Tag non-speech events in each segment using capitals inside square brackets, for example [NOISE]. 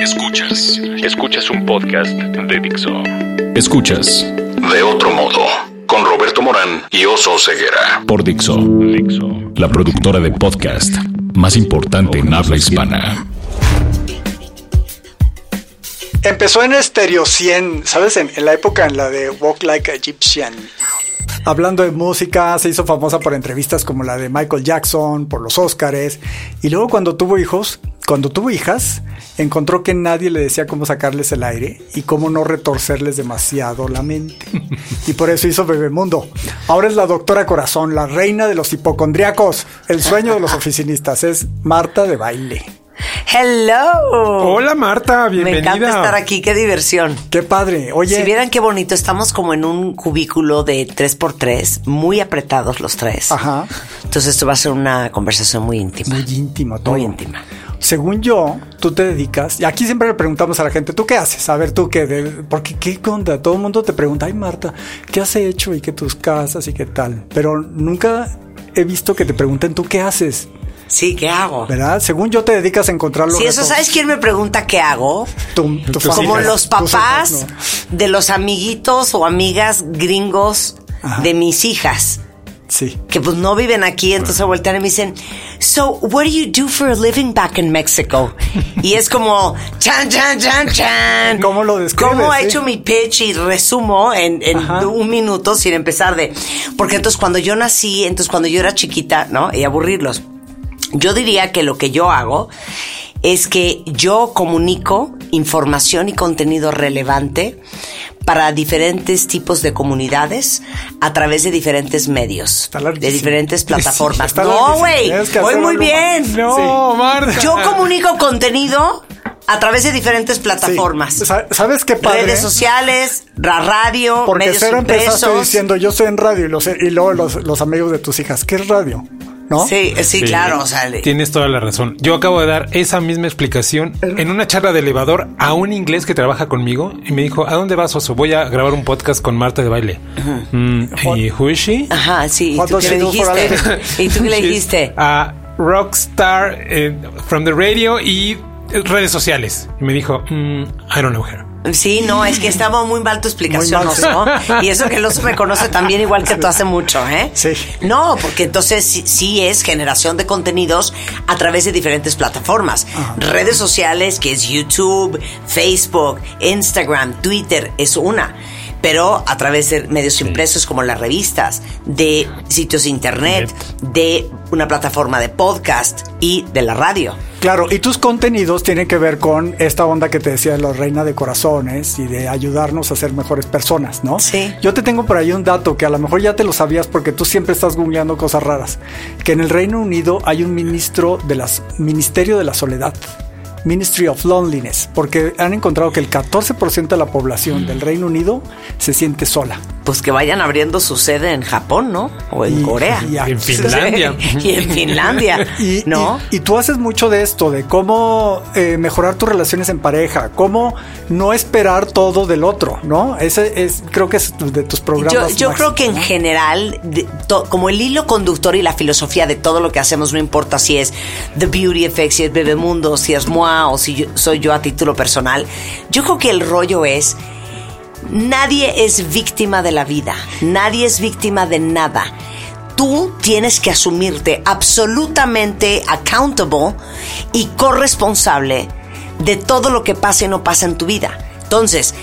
Escuchas. Escuchas un podcast de Dixo. Escuchas. De otro modo. Con Roberto Morán y Oso Ceguera. Por Dixo. Dixo. La productora de podcast más importante en habla hispana. Empezó en Stereo 100, ¿sabes? En, en la época en la de Walk Like a Egyptian. Hablando de música, se hizo famosa por entrevistas como la de Michael Jackson, por los Óscares. Y luego cuando tuvo hijos, cuando tuvo hijas, encontró que nadie le decía cómo sacarles el aire y cómo no retorcerles demasiado la mente. Y por eso hizo Bebemundo. Ahora es la doctora Corazón, la reina de los hipocondriacos, el sueño de los oficinistas. Es Marta de baile. Hello. Hola Marta, bienvenida. Me encanta estar aquí, qué diversión. Qué padre. Oye, Si vieran qué bonito, estamos como en un cubículo de 3x3, muy apretados los tres. Ajá. Entonces esto va a ser una conversación muy íntima. muy íntimo todo. Muy íntima. Según yo, tú te dedicas, y aquí siempre le preguntamos a la gente, ¿tú qué haces? A ver, tú qué, de- porque qué onda, todo el mundo te pregunta, ay Marta, ¿qué has hecho? Y que tus casas y qué tal. Pero nunca he visto que te pregunten, ¿tú qué haces? Sí, ¿qué hago? ¿Verdad? Según yo te dedicas a encontrar los Si eso, ¿sabes quién me pregunta qué hago? Como hijas, los papás hijas, no. de los amiguitos o amigas gringos Ajá. de mis hijas. Sí. que pues no viven aquí, entonces voltean y me dicen, so what do you do for a living back in Mexico? Y es como, chan, chan, chan, chan. ¿Cómo lo describes, ¿Cómo he sí? hecho mi pitch y resumo en, un minuto sin empezar de, porque entonces cuando yo nací, entonces cuando yo era chiquita, ¿no? Y aburrirlos. Yo diría que lo que yo hago es que yo comunico información y contenido relevante para diferentes tipos de comunidades a través de diferentes medios, de diferentes [LAUGHS] plataformas. no, güey, voy muy algo bien. No, Marta. Yo comunico contenido a través de diferentes plataformas. Sí. Sa- ¿Sabes qué padre? Redes sociales, la radio, Porque medios cero empezaste diciendo, yo estoy en radio, y, los, y luego los, los amigos de tus hijas, ¿qué es radio? ¿No? Sí, sí, claro, o sea, Tienes toda la razón. Yo acabo de dar esa misma explicación en una charla de elevador a un inglés que trabaja conmigo y me dijo, ¿a dónde vas, Oso? Voy a grabar un podcast con Marta de baile. Mm, ¿Y who is she? Ajá, sí. ¿Y tú qué le dijiste? ¿Y tú qué le [LAUGHS] dijiste? A rockstar eh, from the radio y eh, redes sociales. Y me dijo, mm, I don't know her. Sí, no, es que estaba muy mal tu explicación, Oso. Y eso que el oso me conoce también igual que tú hace mucho, ¿eh? Sí. No, porque entonces sí, sí es generación de contenidos a través de diferentes plataformas. Redes sociales, que es YouTube, Facebook, Instagram, Twitter, es una. Pero a través de medios impresos como las revistas, de sitios de internet, de una plataforma de podcast y de la radio. Claro, y tus contenidos tienen que ver con esta onda que te decía de la reina de corazones y de ayudarnos a ser mejores personas, ¿no? Sí. Yo te tengo por ahí un dato que a lo mejor ya te lo sabías porque tú siempre estás googleando cosas raras. Que en el Reino Unido hay un ministro de las Ministerio de la Soledad. Ministry of Loneliness, porque han encontrado que el 14% de la población del Reino Unido se siente sola. Pues que vayan abriendo su sede en Japón, ¿no? O en Y- Corea. y aquí- En Finlandia. [LAUGHS] y en Finlandia. [LAUGHS] Y, ¿No? y- y tú haces mucho de esto, de cómo eh, mejorar tus relaciones en pareja, cómo no esperar todo del otro, ¿no? Ese es, creo que es de tus programas. Yo, yo creo que en general, de- to- como el hilo conductor y la filosofía de todo lo que hacemos, no importa si es The Beauty Effect, si es Bebemundo, si es Moa o si soy yo a título personal, yo creo que el rollo es, nadie es víctima de la vida, nadie es víctima de nada. Tú tienes que asumirte absolutamente accountable y corresponsable de todo lo que pasa y no pasa en tu vida. Entonces,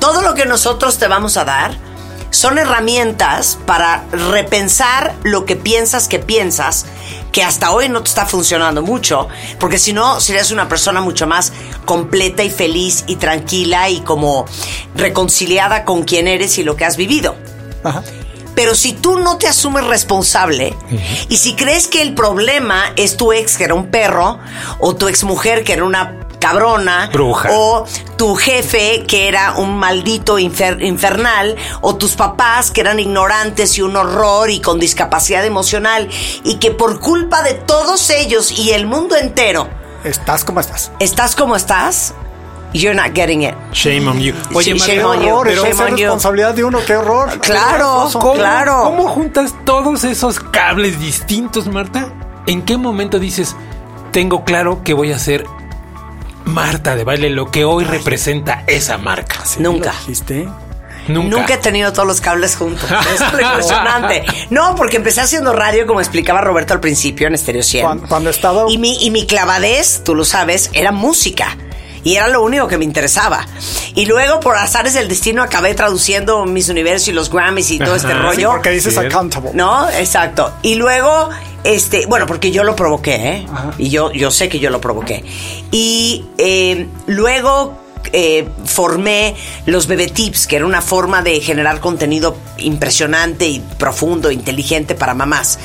todo lo que nosotros te vamos a dar son herramientas para repensar lo que piensas que piensas, que hasta hoy no te está funcionando mucho, porque si no serías una persona mucho más completa y feliz y tranquila y como reconciliada con quien eres y lo que has vivido. Ajá. Pero si tú no te asumes responsable y si crees que el problema es tu ex que era un perro o tu ex mujer que era una cabrona Bruja. o tu jefe que era un maldito infer- infernal o tus papás que eran ignorantes y un horror y con discapacidad emocional y que por culpa de todos ellos y el mundo entero Estás como estás. estás como estás, you're not getting it. Shame on you. Oye, Sí, Marta, shame on you. pero- eso es shame on you. responsabilidad de uno, qué horror. Claro. ¿Cómo, Claro. ¿Cómo juntas todos esos cables distintos, Marta? ¿En qué momento dices, tengo claro que voy a ser Marta de baile lo que hoy representa esa marca. Nunca. Nunca. he tenido todos los cables juntos. Es [LAUGHS] impresionante. No, porque empecé haciendo radio, como explicaba Roberto al principio, en Stereo 100. Cuando, estaba... Y mi, y mi clavadez, tú lo sabes, era música. Y era lo único que me interesaba. Y luego, por azares del destino, acabé traduciendo mis universos y los Grammys y todo este rollo. porque dices accountable. No, exacto. Y luego, este, bueno, porque yo lo provoqué, ¿eh? Y yo, yo sé que yo lo provoqué. Y eh, luego eh, formé los Bebé Tips, que era una forma de generar contenido impresionante y profundo, inteligente para mamás.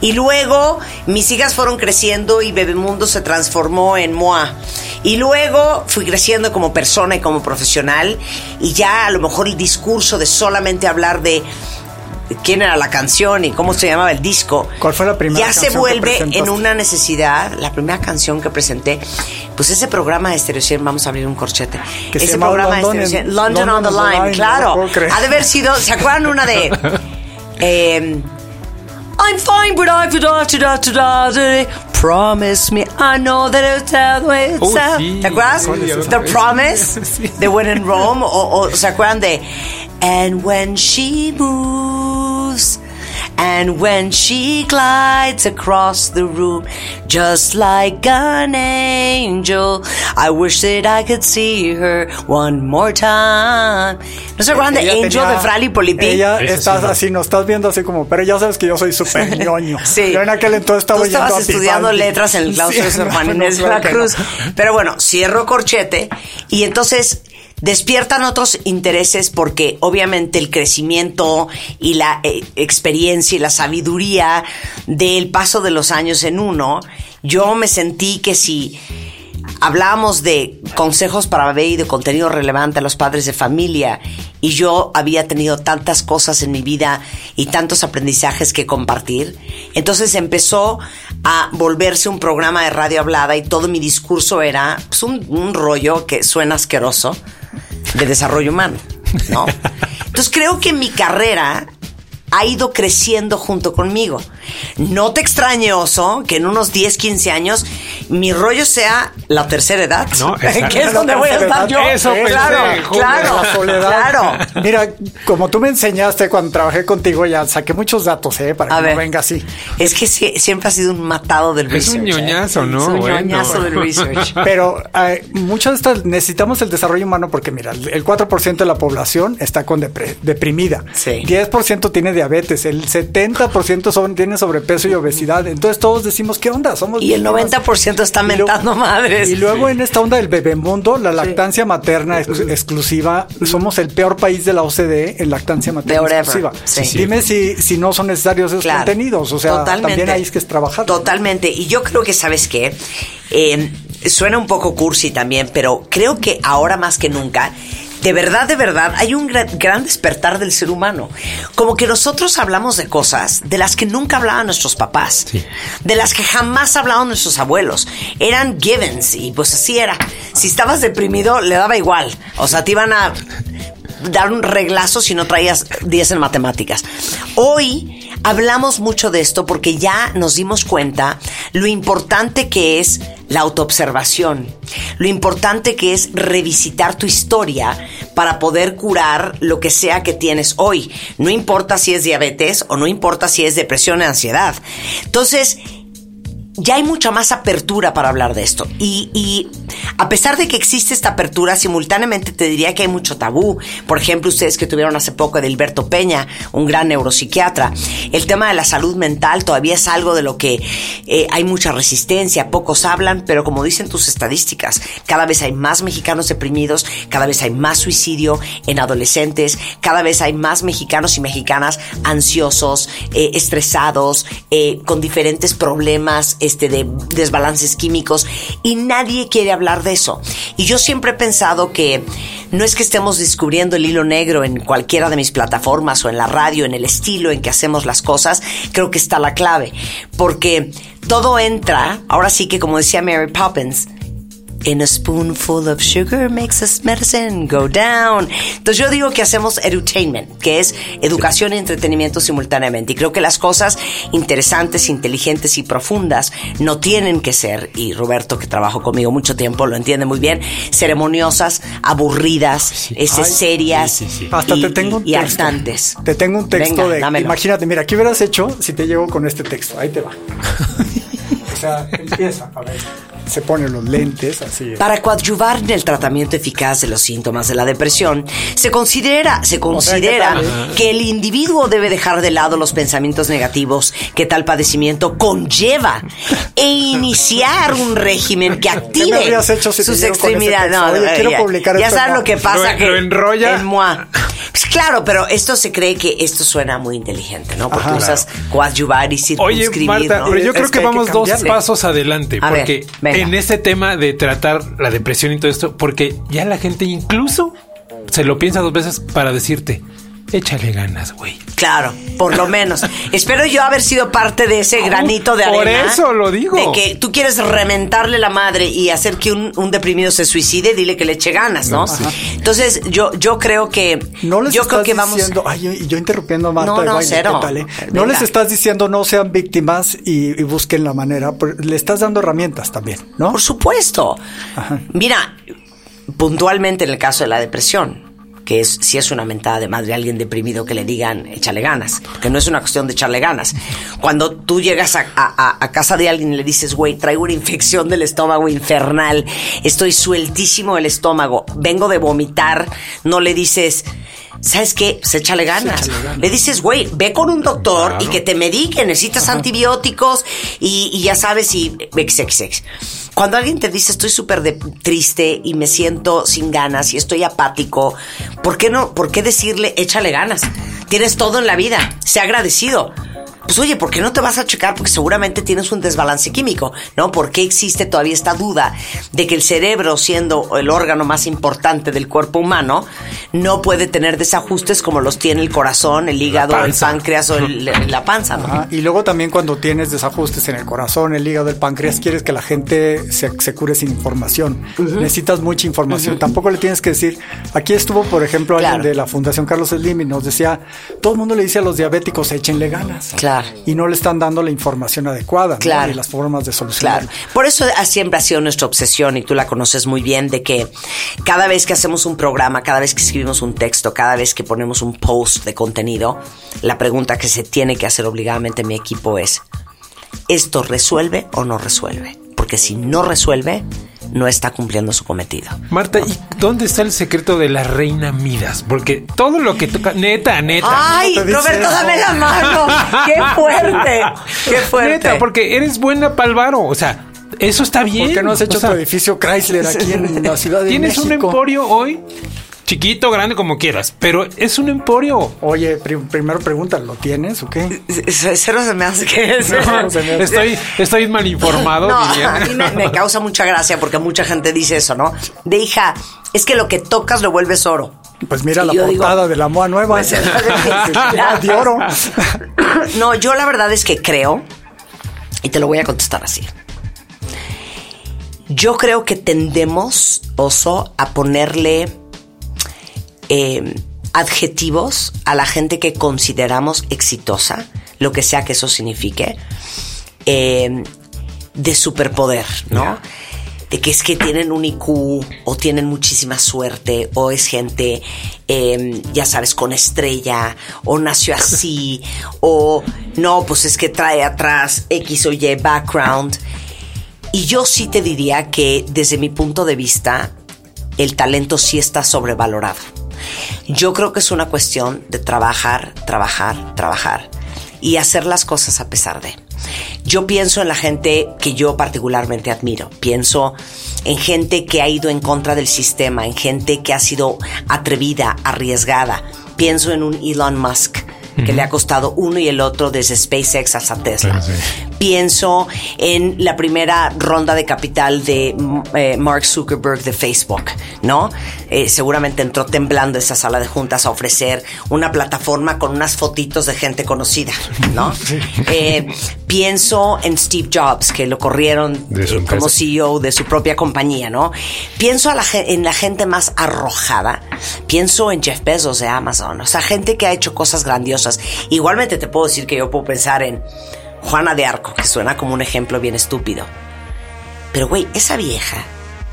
Y luego mis hijas fueron creciendo y Bebemundo se transformó en MOA. Y luego fui creciendo como persona y como profesional y ya a lo mejor el discurso de solamente hablar de quién era la canción y cómo se llamaba el disco. ¿Cuál fue la primera? Ya se vuelve en una necesidad. La primera canción que presenté, pues ese programa de Stereo 100, vamos a abrir un corchete. ese programa de Stereo 100, London, on the Line, claro. ha de haber sido, ¿se acuerdan una de... [LAUGHS] eh, I'm fine, but I've da da da da Promise me, I know that the it's oh, sí. ¿Te acuerdas? The Promise [LAUGHS] de When in Rome. O, o, ¿se acuerdan de And when she moves And when she glides across the room, just like an angel, I wish that I could see her one more time. ¿No se acuerdan de Angel de Frali Polipi? Ella está así, nos estás viendo así como, pero ya sabes que yo soy súper [LAUGHS] ñoño. sí. Yo en aquel entonces estaba Tú estabas estudiando letras en el [LAUGHS] claustro de San Inés de la Cruz. Pero bueno, cierro corchete y entonces despiertan otros intereses porque obviamente el crecimiento y la eh, experiencia y la sabiduría del paso de los años en uno, yo me sentí que si hablábamos de consejos para bebé y de contenido relevante a los padres de familia y yo había tenido tantas cosas en mi vida y tantos aprendizajes que compartir, entonces empezó a volverse un programa de radio hablada y todo mi discurso era pues, un, un rollo que suena asqueroso de desarrollo humano, ¿no? Entonces creo que mi carrera ha ido creciendo junto conmigo. No te extrañe, Oso, que en unos 10, 15 años mi rollo sea la tercera edad. No, [LAUGHS] que es donde voy a estar yo. Eso claro, claro, claro. Mira, como tú me enseñaste cuando trabajé contigo, ya saqué muchos datos, ¿eh? Para que no venga así. Es que siempre ha sido un matado del research. Es un ¿eh? ñoñazo, ¿no? Es un ñoñazo del research. [LAUGHS] Pero eh, muchas de estas necesitamos el desarrollo humano porque, mira, el 4% de la población está con deprimida. Sí. 10% tiene diabetes, el 70% son, tiene sobrepeso y obesidad. Entonces todos decimos, ¿qué onda? Somos y el 90% está mentando madres. Y luego en esta onda del bebemundo, la lactancia materna exclusiva, somos el peor país de la OCDE en lactancia materna exclusiva. Dime si, si no son necesarios esos contenidos. O sea, también hay que trabajar. Totalmente. Y yo creo que, ¿sabes qué? Eh, suena un poco cursi también, pero creo que ahora más que nunca de verdad, de verdad, hay un gran, despertar del ser humano. Como que nosotros hablamos de cosas de las que nunca hablaban nuestros papás, de las que jamás hablaban nuestros abuelos. Eran givens y pues así era. Si estabas deprimido, le daba igual. O sea, te iban a dar un reglazo si no traías 10 en matemáticas. Hoy hablamos mucho de esto porque ya nos dimos cuenta lo importante que es la autoobservación, lo importante que es revisitar tu historia para poder curar lo que sea que tienes hoy. No importa si es diabetes o no importa si es depresión o ansiedad. Entonces, ya hay mucha más apertura para hablar de esto. Y, a pesar de que existe esta apertura, simultáneamente te diría que hay mucho tabú. Por ejemplo, ustedes que tuvieron hace poco de Alberto Peña, un gran neuropsiquiatra, el tema de la salud mental todavía es algo de lo que eh, hay mucha resistencia, pocos hablan, pero como dicen tus estadísticas, cada vez hay más mexicanos deprimidos, cada vez hay más suicidio en adolescentes, cada vez hay más mexicanos y mexicanas ansiosos, eh, estresados, eh, con diferentes problemas este, de desbalances químicos y nadie quiere hablar de eso. Y yo siempre he pensado que no es que estemos descubriendo el hilo negro en cualquiera de mis plataformas o en la radio, en el estilo en que hacemos las cosas, creo que está la clave, porque todo entra, ahora sí que como decía Mary Poppins, In a spoonful of sugar makes a medicine go down. Entonces yo digo que hacemos edutainment, que es educación y entretenimiento simultáneamente. Y creo que las cosas interesantes, inteligentes y profundas no tienen que ser, y Roberto que trabajó conmigo mucho tiempo lo entiende muy bien, ceremoniosas, aburridas, este, serias Hasta y, te tengo un y texto. hartantes. Te tengo un texto Venga, de. dámelo. Imagínate, mira, ¿qué hubieras hecho si te llego con este texto? Ahí te va. [LAUGHS] o sea, empieza. A ver. Se ponen los lentes, así. Para coadyuvar en el tratamiento eficaz de los síntomas de la depresión, se considera, se considera que el individuo debe dejar de lado los pensamientos negativos que tal padecimiento conlleva e iniciar un régimen que active hecho si sus extremidades. texto? Oye, quiero ya, publicar sabes lo que pasa Lo- que lo enrolla. en Moi. Pues claro, pero esto se cree que esto suena muy inteligente, ¿no? Porque Ajá. usas coadyuvar y Oye, circunscribir, Marta, ¿no? pero yo Es creo que que hay que vamos dos pasos adelante. A porque en este tema de tratar la depresión y todo esto, porque ya la gente incluso se lo piensa dos veces para decirte, échale ganas, güey. Claro, por lo menos. [LAUGHS] Espero yo haber sido parte de ese granito de arena. por eso lo digo. De que tú quieres rementarle la madre y hacer que un, un deprimido se suicide, dile que le eche ganas, ¿no? Entonces, yo, yo creo que. No les yo estás creo que vamos. diciendo, ay, yo, yo interrumpiendo a Marta No, no, baile, cero. ¿qué tal, eh? No les estás diciendo no sean víctimas y, y busquen la manera, pero le estás dando herramientas también, ¿no? Por supuesto. Mira, puntualmente en el caso de la depresión, que es si es una mentada de madre alguien deprimido que le digan échale ganas, que no es una cuestión de echarle ganas. Cuando tú llegas a- a- a casa de alguien y le dices, güey, traigo una infección del estómago infernal, estoy sueltísimo del estómago, vengo de vomitar, no le dices... ¿Sabes qué? Pues échale ganas. Le dices, güey, ve con un doctor y que te medique. Necesitas antibióticos y, y ya sabes, y XXX. Cuando alguien te dice, estoy súper triste y me siento sin ganas y estoy apático, ¿por qué no? ¿Por qué decirle, échale ganas? Tienes todo en la vida. Sé agradecido. Pues oye, ¿por qué no te vas a checar? Porque seguramente tienes un desbalance químico, ¿no? ¿Por qué existe todavía esta duda de que el cerebro, siendo el órgano más importante del cuerpo humano, no puede tener desajustes como los tiene el corazón, el hígado, el páncreas o el- la panza, ¿no? Ajá, Y luego también cuando tienes desajustes en el corazón, el hígado, el páncreas, quieres que la gente se, se cure sin información. Necesitas mucha información. Tampoco le tienes que decir, aquí estuvo, por ejemplo, alguien Claro. de la Fundación Carlos Slim y nos decía, todo el mundo le dice a los diabéticos, échenle ganas. Claro. Y no le están dando la información adecuada y las formas de solucionar. Claro. Por eso ha- siempre ha sido nuestra obsesión, y tú la conoces muy bien, de que cada vez que hacemos un programa, cada vez que escribimos un texto, cada vez que ponemos un post de contenido, la pregunta que se tiene que hacer obligadamente mi equipo es, ¿esto resuelve o no resuelve? Porque si no resuelve, no está cumpliendo su cometido. Marta, ¿y dónde está el secreto de la reina Midas? Porque todo lo que toca, neta, neta. ¡Ay, Roberto, eso. dame la mano! ¡Qué fuerte! ¡Qué fuerte! Neta, porque eres buena pa'l varo. O sea, eso está bien. ¿Por qué no has hecho O sea, tu edificio Chrysler aquí en la Ciudad de Tienes México? un emporio hoy, chiquito, grande, como quieras, pero es un emporio. Oye, pri- primero pregunta, ¿lo tienes o qué? C- Cero se me hace que es. [LAUGHS] No, se me- Estoy, estoy mal informado. No, diría. a mí me, me causa mucha gracia porque mucha gente dice eso, ¿no? De hija, es que lo que tocas lo vuelves oro. Pues mira Y la digo, portada de la MOA nueva. pues, es de- [LAUGHS] de oro. [LAUGHS] No, yo la verdad es que creo, y te lo voy a contestar así. Yo creo que tendemos, oso, a ponerle eh, adjetivos a la gente que consideramos exitosa, lo que sea que eso signifique, eh, de superpoder, ¿no? De que es que tienen un IQ o tienen muchísima suerte o es gente, eh, ya sabes, con estrella o nació así [LAUGHS] o no, pues es que trae atrás X o Y background. Y yo sí te diría que desde mi punto de vista, el talento sí está sobrevalorado. Yo creo que es una cuestión de trabajar, trabajar, trabajar y hacer las cosas a pesar de. Yo pienso en la gente que yo particularmente admiro. Pienso en gente que ha ido en contra del sistema, en gente que ha sido atrevida, arriesgada. Pienso en un Elon Musk que le ha costado uno y el otro desde SpaceX hasta Tesla. Sí. Pienso en la primera ronda de capital de eh, Mark Zuckerberg de Facebook, ¿no? Eh, seguramente entró temblando esa sala de juntas a ofrecer una plataforma con unas fotitos de gente conocida, ¿no? [LAUGHS] Eh, pienso en Steve Jobs, que lo corrieron como CEO de su propia compañía, ¿no? Pienso en la gente más arrojada. Pienso en Jeff Bezos de Amazon, o sea, gente que ha hecho cosas grandiosas. Igualmente te puedo decir que yo puedo pensar en Juana de Arco, que suena como un ejemplo bien estúpido. Pero, güey, esa vieja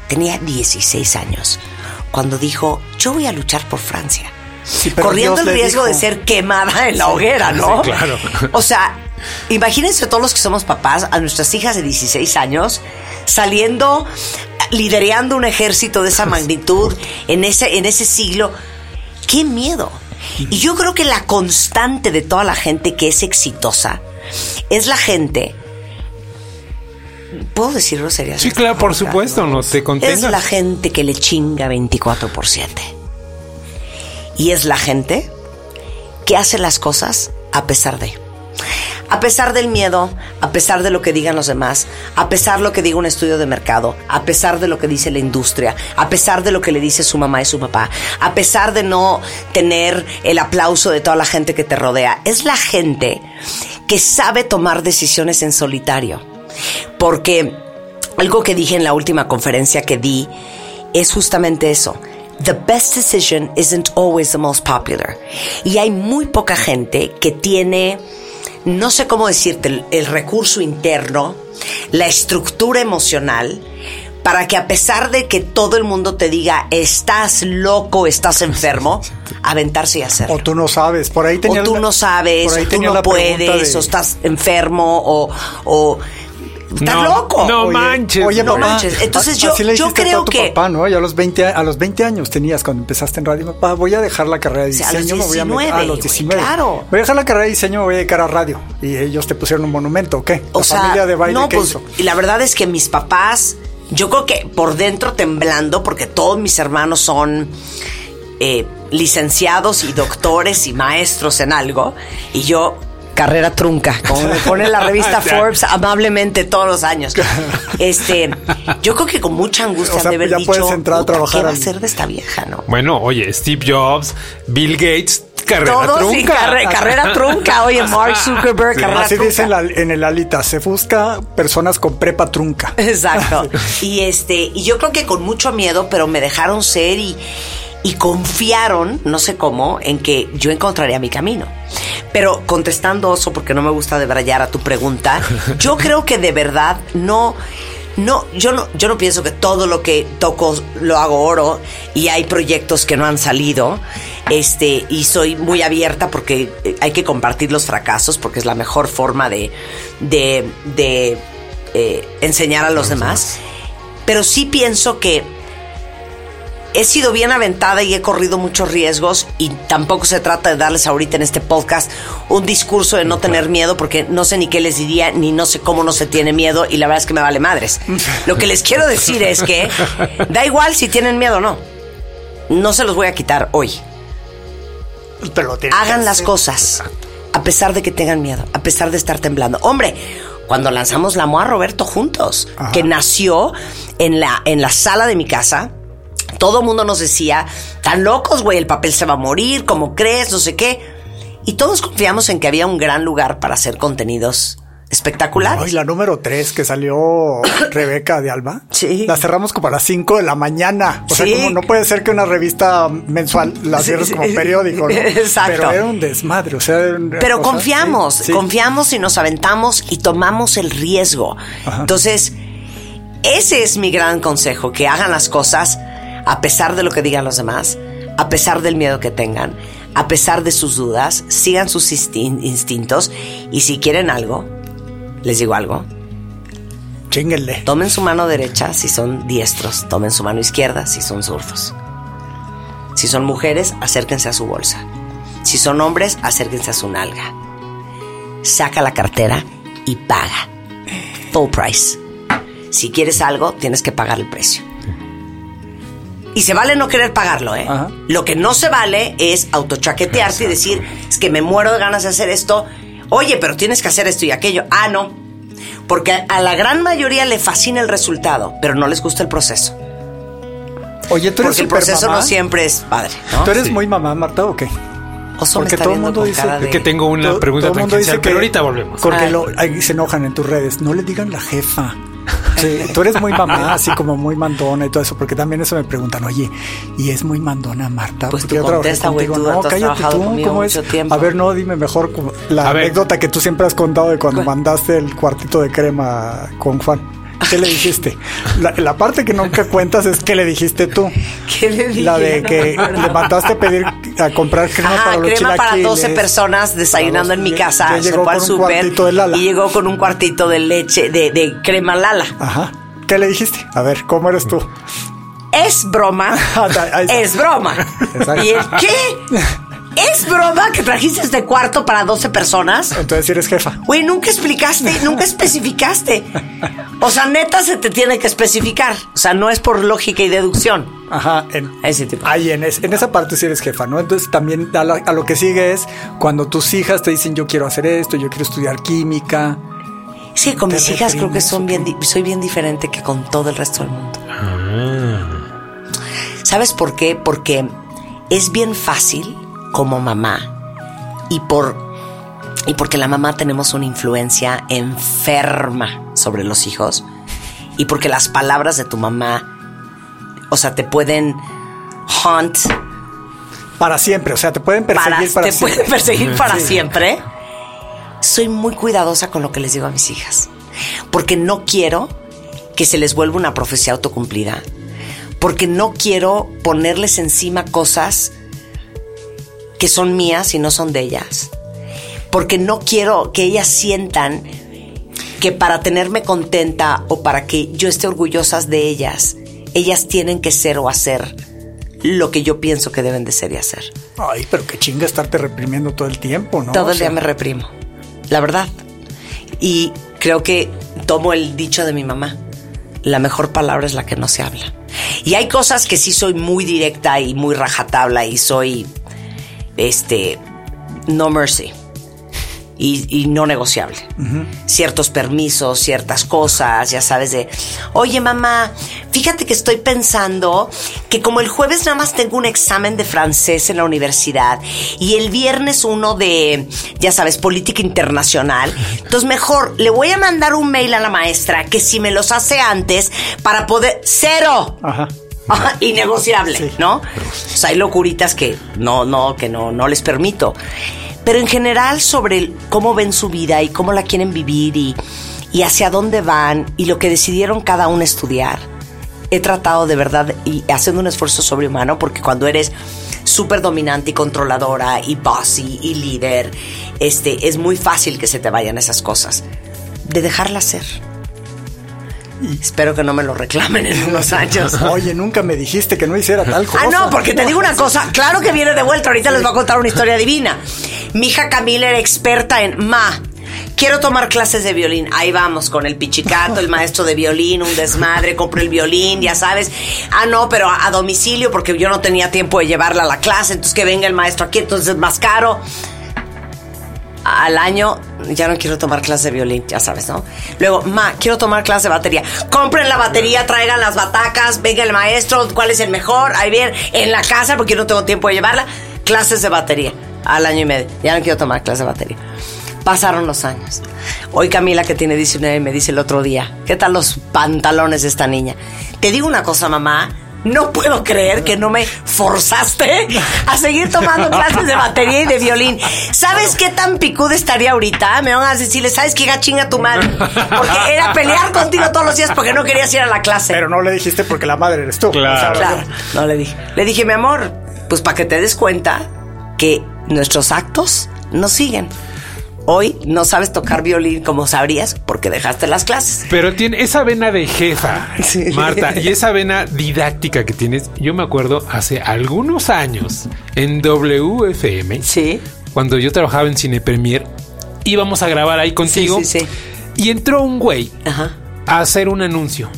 tenía 16 años cuando dijo, yo voy a luchar por Francia. corriendo el riesgo de ser quemada en la hoguera, ¿no? claro. O sea, imagínense todos los que somos papás, a nuestras hijas de 16 años, saliendo, liderando un ejército de esa [LAUGHS] magnitud en ese, en ese siglo. ¡Qué miedo! Y yo creo que la constante de toda la gente que es exitosa es la gente. ¿Puedo decirlo seriamente? Sí, claro, por supuesto, no te contengas. Es la gente que le chinga 24 por 7. Y es la gente que hace las cosas a pesar de. A pesar del miedo, a pesar de lo que digan los demás, a pesar de lo que diga un estudio de mercado, a pesar de lo que dice la industria, a pesar de lo que le dice su mamá y su papá, a pesar de no tener el aplauso de toda la gente que te rodea, es la gente que sabe tomar decisiones en solitario. Porque algo que dije en la última conferencia que di es justamente eso. The best decision isn't always the most popular. Y hay muy poca gente que tiene no sé cómo decirte, el, recurso interno, la estructura emocional, para que a pesar de que todo el mundo te diga estás loco, estás enfermo, [LAUGHS] aventarse y hacerlo. O tú no sabes, por ahí O tú no sabes, o tú no puedes, o estás enfermo, o, o Estás loco. No manches. Oye, no manches. Entonces yo, yo creo tu que. papá, ¿no? Y a los 20, a los 20 años tenías cuando empezaste en radio. Papá, voy a dejar la carrera de diseño. a los 19, me voy a, a los 19. claro. Voy a dejar la carrera de diseño, me voy a dedicar a radio. Y ellos te pusieron un monumento, ¿o qué? O sea, familia de baile no, pues, Y la verdad es que mis papás, yo creo que por dentro temblando, porque todos mis hermanos son. Eh, licenciados y doctores y maestros en algo y yo carrera trunca, como me pone la revista [LAUGHS] Forbes amablemente todos los años. Este, yo creo que con mucha angustia de haber dicho, entrar a trabajar ¿qué va a hacer de esta vieja, no? Bueno, oye, Steve Jobs, Bill Gates, carrera trunca. carrera trunca. Oye, Mark [LAUGHS] Zuckerberg, carrera Así trunca. dice en, el alita, se busca personas con prepa trunca. Exacto. [LAUGHS] y este, y yo creo que con mucho miedo, pero me dejaron ser y y confiaron, no sé cómo, en que yo encontraría mi camino. Pero contestando eso, porque no me gusta debrayar a tu pregunta, [LAUGHS] yo creo que de verdad no... No, yo no, yo no pienso que todo lo que toco lo hago oro y hay proyectos que no han salido. Este, y soy muy abierta porque hay que compartir los fracasos porque es la mejor forma de, de, de eh, enseñar a los demás. Pero sí pienso que he sido bien aventada y he corrido muchos riesgos y tampoco se trata de darles ahorita en este podcast un discurso de no tener miedo porque no sé ni qué les diría ni no sé cómo no se tiene miedo y la verdad es que me vale madres. Lo que les quiero decir es que [LAUGHS] da igual si tienen miedo o no. No se los voy a quitar hoy. Hagan las cosas a pesar de que tengan miedo, a pesar de estar temblando. Hombre, cuando lanzamos la MOA Roberto juntos, que nació en la, en la sala de mi casa, todo mundo nos decía, tan locos, güey, el papel se va a morir, ¿cómo crees? No sé qué. Y todos confiamos en que había un gran lugar para hacer contenidos espectaculares. y la número tres que salió [COUGHS] Rebeca de Alba. Sí. La cerramos como a las 5 de la mañana. O sea, como no puede ser que una revista mensual la cierres como periódico. [LAUGHS] Exacto. Pero era un desmadre. O sea, Pero confiamos, confiamos y nos aventamos y tomamos el riesgo. Entonces, ese es mi gran consejo, que hagan las cosas a pesar de lo que digan los demás, a pesar del miedo que tengan, a pesar de sus dudas, sigan sus instintos y si quieren algo, les digo algo. Chinguenle. Tomen su mano derecha si son diestros, tomen su mano izquierda si son zurdos. Si son mujeres, acérquense a su bolsa. Si son hombres, acérquense a su nalga. Saca la cartera y paga. Full price. Si quieres algo, tienes que pagar el precio. Y se vale no querer pagarlo, ¿eh? Lo que no se vale es autochaquetearse y decir, es que me muero de ganas de hacer esto. Oye, pero tienes que hacer esto y aquello. Ah, no. Porque a la gran mayoría le fascina el resultado, pero no les gusta el proceso. Oye, tú eres Porque el proceso no siempre es padre, ¿no? ¿Tú eres muy mamá, Marta, o qué? Oso me Porque está todo el mundo dice de- que tengo una Todo- pregunta todo el mundo dice pero que- ahorita volvemos. Porque lo, ahí se enojan en tus redes. No le digan la jefa. Sí, tú eres muy mamá, así como muy mandona y todo eso, porque también eso me preguntan, oye, ¿y es muy mandona Marta? Pues Porque tú yo trabajé contesta, güey, tú no, cállate tú, ¿cómo es? tiempo. A ver, no, dime mejor la A ver. anécdota que tú siempre has contado de cuando mandaste el cuartito de crema con Juan. ¿Qué le dijiste? La, la parte que nunca cuentas es qué le dijiste tú. [LAUGHS] ¿Qué le dije? La de que le mandaste a pedir a comprar crema Ajá, para los crema para chilaquiles. 12 personas desayunando en mi casa. llegó con un cuartito de Lala. y llegó con un cuartito de leche, de, de crema Lala. Ajá. ¿Qué le dijiste? A ver, ¿cómo eres tú? Es broma. [LAUGHS] Está. es broma. [LAUGHS] Exacto. ¿Y el qué? ¿Es broma que trajiste este cuarto para 12 personas? Entonces si eres jefa. Güey, nunca explicaste, [LAUGHS] nunca especificaste. O sea, neta se te tiene que especificar. O sea, no es por lógica y deducción. Ajá, en, Ese tipo. ahí en, es- en esa parte sí eres jefa, ¿no? Entonces también a, la- a lo que sigue es cuando tus hijas te dicen yo quiero hacer esto, yo quiero estudiar química. Es que con ¿Te mis hijas creo que son bien, soy bien diferente que con todo el resto del mundo. ¿Sabes por qué? Porque es bien fácil como mamá y por y porque la mamá tenemos una influencia enferma sobre los hijos y porque las palabras de tu mamá o sea, te pueden haunt Para siempre, o sea, te pueden para, perseguir para, te siempre. pueden perseguir para Sí. siempre. Soy muy cuidadosa con lo que les digo a mis hijas, porque no quiero que se les vuelva una profecía autocumplida, porque no quiero ponerles encima cosas que son mías y no son de ellas, porque no quiero que ellas sientan que para tenerme contenta o para que yo esté orgullosa de ellas, ellas tienen que ser o hacer lo que yo pienso que deben de ser y hacer. Ay, pero qué chinga estarte reprimiendo todo el tiempo, ¿no? Todo O el día me reprimo, la verdad. Y creo que tomo el dicho de mi mamá. La mejor palabra es la que no se habla. Y hay cosas que sí soy muy directa y muy rajatabla y soy, este, no mercy. Y, y no negociable. Ciertos permisos, ciertas cosas, ya sabes de, oye mamá, fíjate que estoy pensando que como el jueves nada más tengo un examen de francés en la universidad y el viernes uno de, ya sabes, política internacional, entonces mejor le voy a mandar un mail a la maestra que si me los hace antes para poder, cero. Ajá. [LAUGHS] Innegociable, Sí. ¿no? O sea, hay locuritas que no, no, que no, no les permito. Pero en general sobre el- cómo ven su vida y cómo la quieren vivir y, y hacia dónde van y lo que decidieron cada uno estudiar, he tratado de verdad y haciendo un esfuerzo sobrehumano porque cuando eres súper dominante y controladora y bossy y líder, este, es muy fácil que se te vayan esas cosas. De dejarlas ser. Espero que no me lo reclamen en unos años. [LAUGHS] Oye, nunca me dijiste que no hiciera tal cosa. Ah, no, porque te digo una cosa, claro que viene de vuelta, ahorita les voy a contar una historia divina. Mi hija Camila era experta en ma. Quiero tomar clases de violín. Ahí vamos con el pichicato, el maestro de violín, un desmadre, compro el violín, ya sabes. Ah, no, pero a, a domicilio porque yo no tenía tiempo de llevarla a la clase, entonces que venga el maestro aquí, entonces es más caro. Al año ya no quiero tomar clase de violín, ya sabes, ¿no? Luego, ma, quiero tomar clase de batería. Compren la batería, traigan las batacas, venga el maestro, cuál es el mejor. Ahí bien, en la casa, porque yo no tengo tiempo de llevarla. Clases de batería. Al año y medio. Ya no quiero tomar clase de batería. Pasaron los años. Hoy Camila, que tiene 19, me dice el otro día, ¿qué tal los pantalones de esta niña? Te digo una cosa, mamá. No puedo creer que no me forzaste a seguir tomando clases de batería y de violín. ¿Sabes qué tan picuda estaría ahorita? Me van a decirle, ¿sabes qué chinga tu madre? Porque era pelear contigo todos los días porque no querías ir a la clase. Pero no le dijiste porque la madre eres tú. Claro. Claro, no le dije. Le dije, mi amor, pues para que te des cuenta que nuestros actos nos siguen. Hoy no sabes tocar violín como sabrías porque dejaste las clases. Pero tiene esa vena de jefa, [LAUGHS] Sí. Marta, y esa vena didáctica que tienes. Yo me acuerdo hace algunos años en WFM, Sí. cuando yo trabajaba en Cine Premier, íbamos a grabar ahí contigo. Sí, sí, sí. Y entró un güey Ajá. a hacer un anuncio.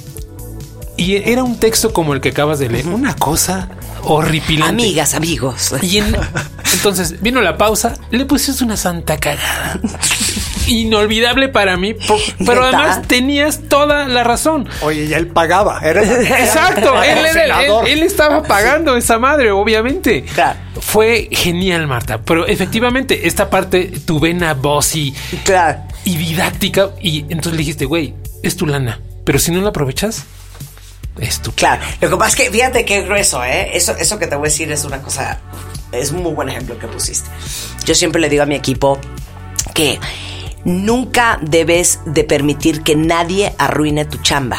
Y era un texto como el que acabas de leer, una cosa horripilante. Amigas, amigos. Y en- [LAUGHS] entonces vino la pausa, le pusiste una santa cagada. inolvidable para mí, [LAUGHS] pero además tenías toda la razón. Oye, y él pagaba. Era, [LAUGHS] Exacto, él, él, estaba pagando esa madre, obviamente. Fue genial, Marta, pero efectivamente, esta parte, tu vena bossy claro. y didáctica, y entonces le dijiste, güey, es tu lana, pero si no la aprovechas, es tu Claro, lo que pasa es que fíjate qué grueso, ¿eh? Eso, eso que te voy a decir es una cosa, es un muy buen ejemplo que pusiste. Yo siempre le digo a mi equipo que nunca debes de permitir que nadie arruine tu chamba.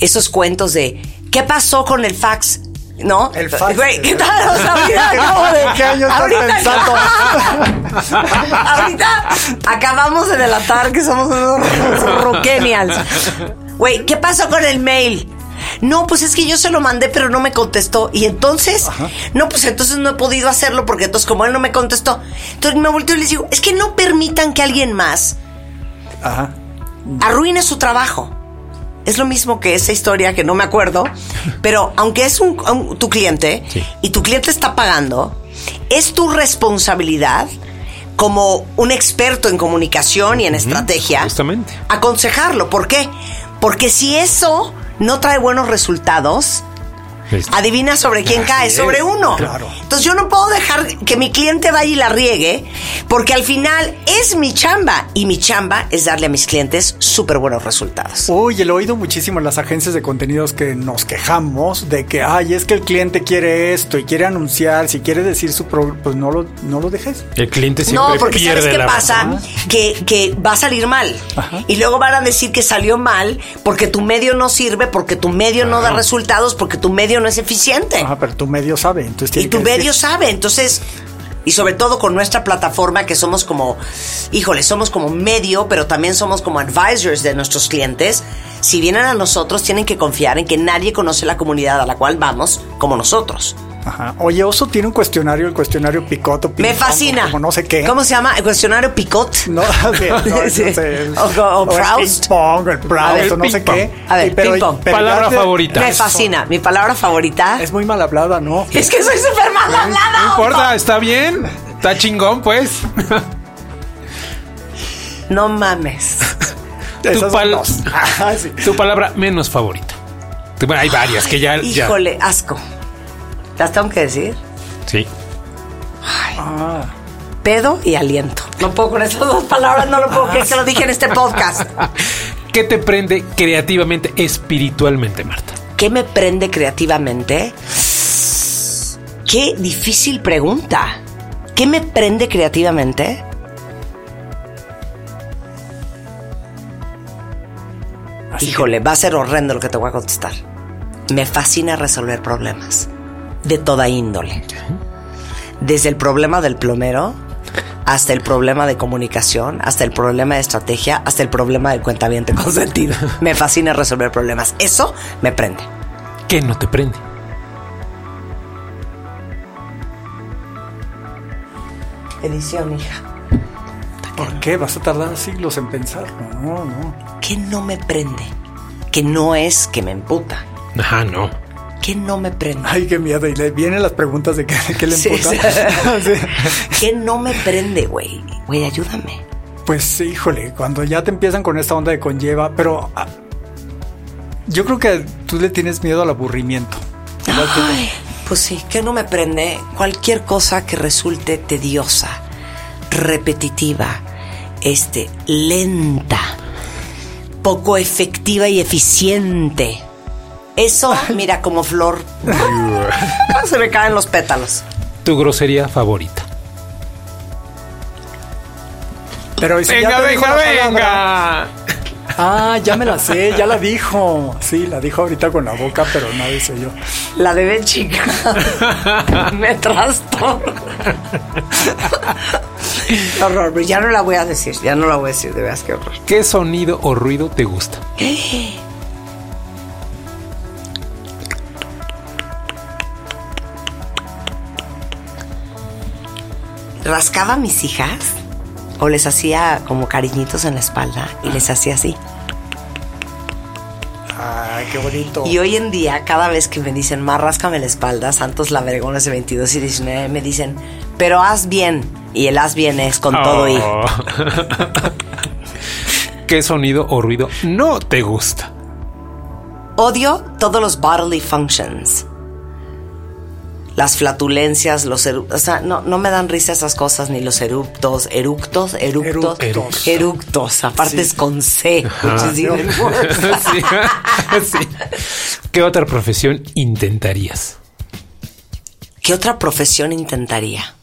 Esos cuentos de, ¿qué pasó con el fax? ¿No? El fax. ¿qué tal? O sea, mira, [LAUGHS] de, ¿Qué año estás pensando? [LAUGHS] ahorita acabamos de delatar que somos unos [LAUGHS] roquenials. Güey, ¿qué pasó con el mail? No, pues es que yo se lo mandé, pero no me contestó. Y entonces, no, pues entonces no he podido hacerlo porque entonces como él no me contestó. Entonces me volteo y les digo, es que no permitan que alguien más arruine su trabajo. Es lo mismo que esa historia que no me acuerdo, [LAUGHS] pero aunque es un, tu cliente y tu cliente está pagando, es tu responsabilidad como un experto en comunicación y en estrategia aconsejarlo. ¿Por qué? Porque si eso no trae buenos resultados, Adivina sobre quién cae, sobre uno. Entonces yo no puedo dejar que mi cliente vaya y la riegue, porque al final es mi chamba y mi chamba es darle a mis clientes súper buenos resultados. Uy, he oído muchísimo en las agencias de contenidos que nos quejamos de que, ay, es que el cliente quiere esto y quiere anunciar, si quiere decir su problema, pues no lo, no lo dejes. El cliente siempre No, porque ¿sabes qué pasa? Que, que, va a salir mal. Y luego van a decir que salió mal porque tu medio no sirve, porque tu medio no da resultados, porque tu medio no es eficiente. Ajá, pero tu medio sabe, entonces Y tu medio sabe, entonces y sobre todo con nuestra plataforma que somos como, híjole, somos como medio, pero también somos como advisors de nuestros clientes. Si vienen a nosotros, tienen que confiar en que nadie conoce la comunidad a la cual vamos como nosotros. Ajá. Oye, Oso tiene un cuestionario, el cuestionario Picot. Me fascina. Como no sé qué. ¿Cómo se llama? ¿El cuestionario Picot? No, [LAUGHS] sí, [LAUGHS] no, sí. o, o, Proust. El pong, el Proust, o no sé qué. A ver, ping pong. Palabra favorita. Me fascina. Mi palabra favorita. Es muy mal hablada, ¿no? [LAUGHS] Es que soy súper mal hablada. No importa, está bien. Está chingón, pues. No mames. tu, pal ah, sí. tu palabra menos favorita. Hay varias que ya. Híjole, asco. ¿Las tengo que decir? Sí. Ah. Pedo y aliento. No puedo con esas dos palabras, no lo puedo creer que lo dije en este podcast. [LAUGHS] ¿Qué te prende creativamente, espiritualmente, Marta? ¿Qué me prende creativamente? Qué difícil pregunta. ¿Qué me prende creativamente? Híjole, va a ser horrendo lo que te voy a contestar. Me fascina resolver problemas de toda índole. Desde el problema del plomero hasta el problema de comunicación, hasta el problema de estrategia, hasta el problema del cuentaviente consentido. [LAUGHS] Me fascina resolver problemas. Eso me prende. ¿Qué no te prende? Edición, hija. ¿Por qué? Vas a tardar siglos en pensarlo. No, no. ¿Qué no me prende? Que no es que me emputa. Ajá, no. ¿Qué no me prende? Ay, qué miedo. Y le vienen las preguntas de qué, le emputa. [LAUGHS] ¿Qué no me prende, güey? Güey, ayúdame. Pues, híjole, cuando ya te empiezan con esta onda de conlleva, pero ah, yo creo que tú le tienes miedo al aburrimiento. Ay, pues sí, ¿qué no me prende? Cualquier cosa que resulte tediosa, repetitiva, este, lenta, poco efectiva y eficiente eso, [LAUGHS] mira, como flor. [LAUGHS] Se me caen los pétalos. Tu grosería favorita. Pero venga, ya venga, venga. Ah, ya me la sé, ya la dijo. Sí, la dijo ahorita con la boca, pero no dice yo. La de chica. [LAUGHS] me trasto. horror, ya no la voy a decir, ya no la voy a decir, de veras qué horror. ¿Qué sonido o ruido te gusta? [GASPS] rascaba a mis hijas o les hacía como cariñitos en la espalda y les hacía así. Ay, qué bonito. Y hoy en día, cada vez que me dicen, más ráscame la espalda, Santos Labregones de 22 y 19, me dicen, pero haz bien, y el as viene es con todo y. Oh. [LAUGHS] ¿Qué sonido o ruido no te gusta? Odio todos los bodily functions. Las flatulencias, los eructos. O sea, no, no me dan risa esas cosas, ni los eruptos, eructos, eructos, eructos. eructos. Aparte es con C. [LAUGHS] [LAUGHS] ¿Qué otra profesión intentarías? ¿Qué otra profesión intentaría?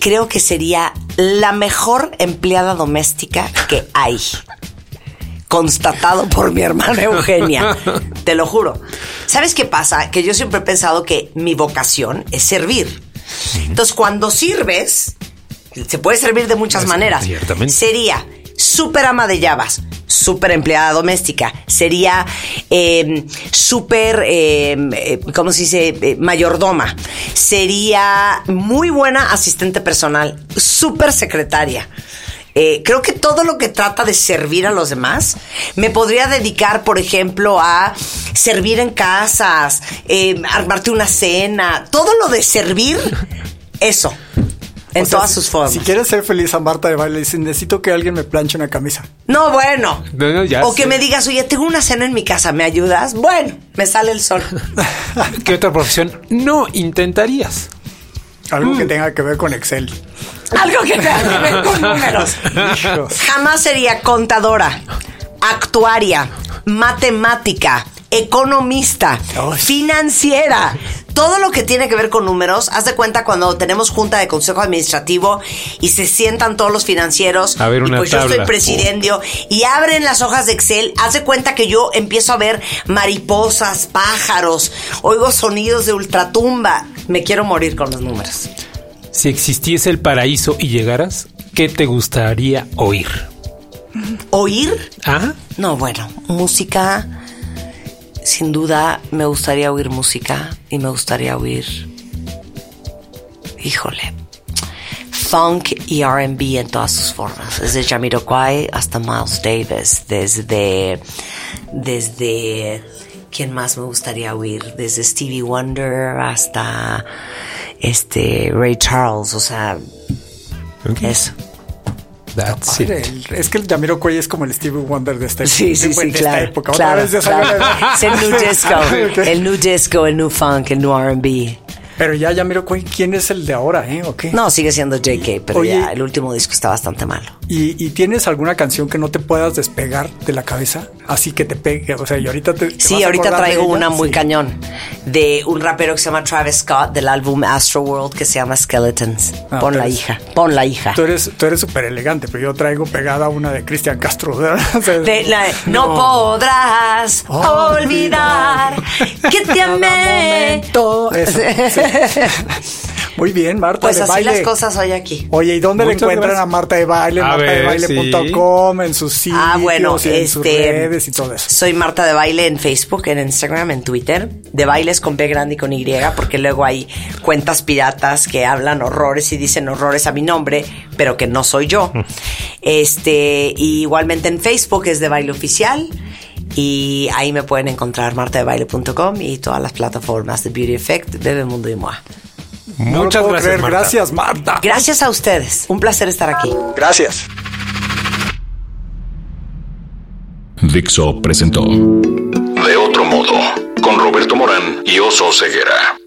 Creo que sería la mejor empleada doméstica que hay constatado por mi hermana Eugenia. [LAUGHS] Te lo juro. ¿Sabes qué pasa? Que yo siempre he pensado que mi vocación es servir. Entonces, cuando sirves, se puede servir de muchas maneras. Sería súper ama de llaves, súper empleada doméstica, sería eh, súper, em, eh, ¿cómo se dice? Eh, mayordoma, sería muy buena asistente personal, súper secretaria. Eh, creo que todo lo que trata de servir a los demás, me podría dedicar, por ejemplo, a servir en casas, eh, armarte una cena, todo lo de servir, [LAUGHS] eso. En todas sus formas. Si quieres ser feliz a Marta de baile, necesito que alguien me planche una camisa. No, bueno. o que me digas, oye, tengo una cena en mi casa, ¿me ayudas? Bueno, me sale el sol. [LAUGHS] ¿Qué otra profesión no intentarías? Algo que mm. tenga que ver con Excel. Algo que tenga que ver con números. Jamás sería contadora, actuaria, matemática, economista, financiera. Todo lo que tiene que ver con números, haz de cuenta cuando tenemos junta de consejo administrativo y se sientan todos los financieros. A ver una y pues yo soy presidente y abren las hojas de Excel. Haz de cuenta que yo empiezo a ver mariposas, pájaros, oigo sonidos de ultratumba. Me quiero morir con los números. Si existiese el paraíso y llegaras, ¿qué te gustaría oír? ¿Oír? ¿Ah? No, bueno, música. Sin duda me gustaría oír música y me gustaría oír. Híjole. Funk y RB en todas sus formas. Desde Jamiroquai hasta Miles Davis. Desde. Desde. ¿Quién más me gustaría oír? Desde Stevie Wonder hasta este Ray Charles, o sea, eso. That's Es que el Yamiro Cuey es como el Stevie Wonder de esta, sí, sí, sí, claro, época. Claro, es el new [LAUGHS] disco, [LAUGHS] el new disco, el new funk, el new R&B. Pero ya, ya miro quién es el de ahora, ¿eh? ¿O qué? No, sigue siendo JK, pero ya el último disco está bastante malo. ¿y, tienes alguna canción que no te puedas despegar de la cabeza? Así que te pegue. O sea, y ahorita te. sí, ahorita traigo una muy cañón de un rapero que se llama Travis Scott del álbum Astro World que se llama Skeletons. Ah, pon la hija, pon la hija. Tú eres tú eres súper elegante, pero yo traigo pegada una de Cristian Castro. [LAUGHS] no, podrás olvidar que te amé. Eso, [LAUGHS] [LAUGHS] Muy bien, Marta pues de así las cosas hoy aquí. Oye, ¿y dónde le encuentran a Marta de Baile? Martadebaile.com, en sus sitios, ah, bueno, en este, sus redes y todo eso. Soy Marta de Baile en Facebook, en Instagram, en Twitter. De Bailes con P grande y con Y, porque luego hay cuentas piratas que hablan horrores y dicen horrores a mi nombre, pero que no soy yo. este, igualmente en Facebook es de Baile Oficial. Y ahí me pueden encontrar martadebaile.com y todas las plataformas de Beauty Effect, Bebemundo y Moa. Muchas gracias, Marta. gracias, Marta. Gracias a ustedes. Un placer estar aquí. Gracias. Dixo presentó De otro modo con Roberto Morán y Oso Ceguera.